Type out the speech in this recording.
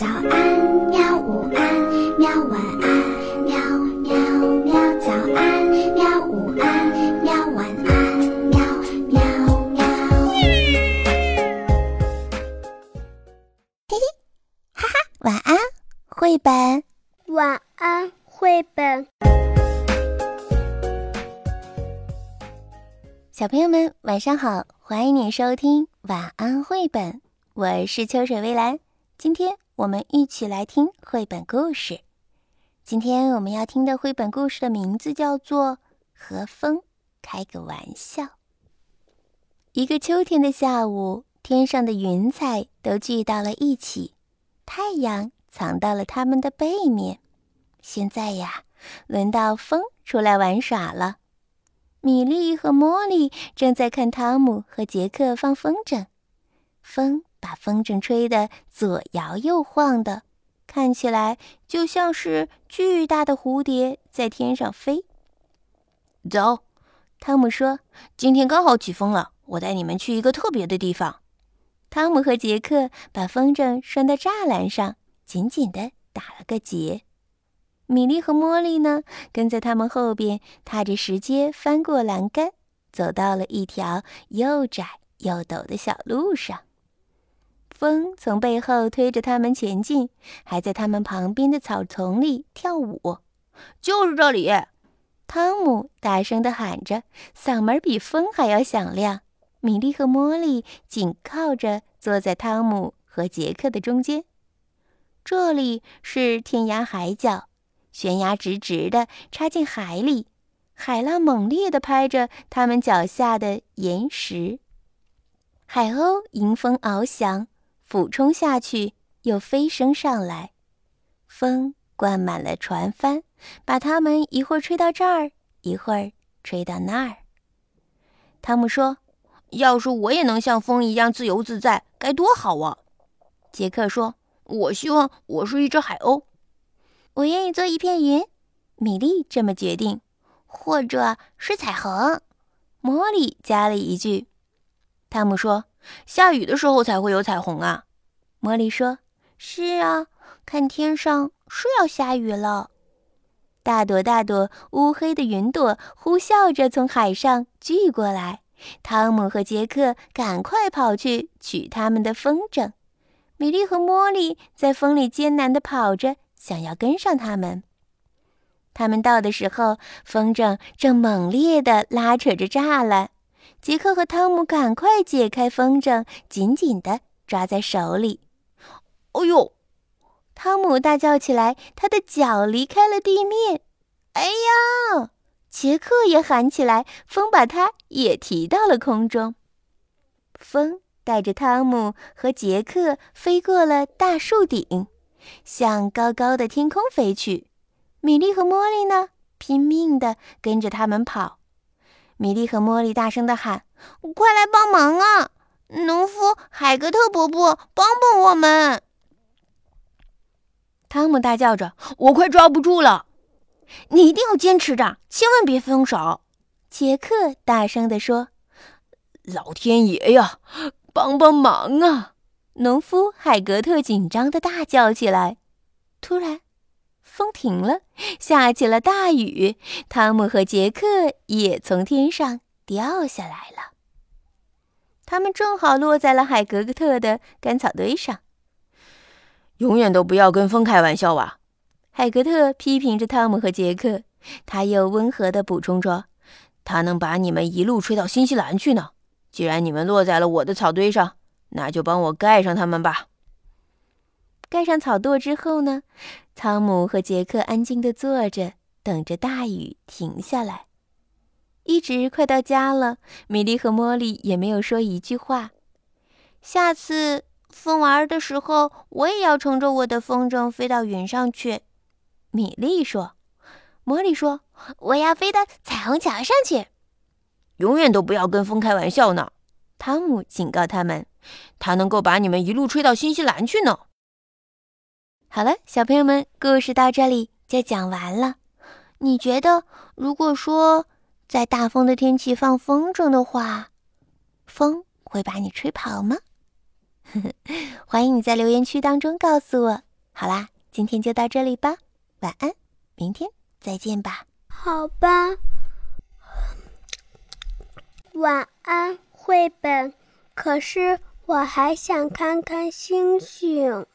早安，喵！午安，喵！晚安，喵喵喵！早安，喵！午安，喵！晚安，喵喵喵！嘿嘿，哈哈，晚安，绘本。晚安，绘本。小朋友们，晚上好，欢迎你收听晚安绘本。我是秋水微澜，今天我们一起来听绘本故事。今天我们要听的绘本故事的名字叫做《和风开个玩笑》。一个秋天的下午，天上的云彩都聚到了一起，太阳藏到了它们的背面。现在呀，轮到风出来玩耍了。米莉和茉莉正在看汤姆和杰克放风筝，风。把风筝吹得左摇右晃的，看起来就像是巨大的蝴蝶在天上飞。走，汤姆说：“今天刚好起风了，我带你们去一个特别的地方。”汤姆和杰克把风筝拴到栅栏上，紧紧地打了个结。米莉和茉莉呢，跟在他们后边，踏着石阶翻过栏杆，走到了一条又窄又陡的小路上。风从背后推着他们前进，还在他们旁边的草丛里跳舞。就是这里！汤姆大声地喊着，嗓门比风还要响亮。米莉和茉莉紧靠着坐在汤姆和杰克的中间。这里是天涯海角，悬崖直直的插进海里，海浪猛烈地拍着他们脚下的岩石。海鸥迎风翱翔。俯冲下去，又飞升上来，风灌满了船帆，把它们一会儿吹到这儿，一会儿吹到那儿。汤姆说：“要是我也能像风一样自由自在，该多好啊！”杰克说：“我希望我是一只海鸥，我愿意做一片云。”米莉这么决定，或者是彩虹。茉莉加了一句。汤姆说。下雨的时候才会有彩虹啊，茉莉说：“是啊，看天上是要下雨了。”大朵大朵乌黑的云朵呼啸着从海上聚过来，汤姆和杰克赶快跑去取他们的风筝。米莉和茉莉在风里艰难地跑着，想要跟上他们。他们到的时候，风筝正猛烈地拉扯着栅栏。杰克和汤姆赶快解开风筝，紧紧地抓在手里。哦呦！汤姆大叫起来，他的脚离开了地面。哎呀！杰克也喊起来，风把他也提到了空中。风带着汤姆和杰克飞过了大树顶，向高高的天空飞去。米莉和茉莉呢，拼命地跟着他们跑。米莉和茉莉大声地喊：“快来帮忙啊！农夫海格特伯伯，帮帮我们！”汤姆大叫着：“我快抓不住了！你一定要坚持着，千万别松手！”杰克大声地说：“老天爷呀，帮帮忙啊！”农夫海格特紧张的大叫起来。突然，风停了，下起了大雨。汤姆和杰克也从天上掉下来了。他们正好落在了海格格特的干草堆上。永远都不要跟风开玩笑啊！海格特批评着汤姆和杰克。他又温和地补充说：“他能把你们一路吹到新西兰去呢。既然你们落在了我的草堆上，那就帮我盖上它们吧。”盖上草垛之后呢，汤姆和杰克安静地坐着，等着大雨停下来。一直快到家了，米莉和茉莉也没有说一句话。下次风玩的时候，我也要乘着我的风筝飞到云上去。米莉说：“茉莉说，我要飞到彩虹桥上去。”永远都不要跟风开玩笑呢，汤姆警告他们：“他能够把你们一路吹到新西兰去呢。”好了，小朋友们，故事到这里就讲完了。你觉得，如果说在大风的天气放风筝的话，风会把你吹跑吗？欢迎你在留言区当中告诉我。好啦，今天就到这里吧，晚安，明天再见吧。好吧，晚安，绘本。可是我还想看看星星。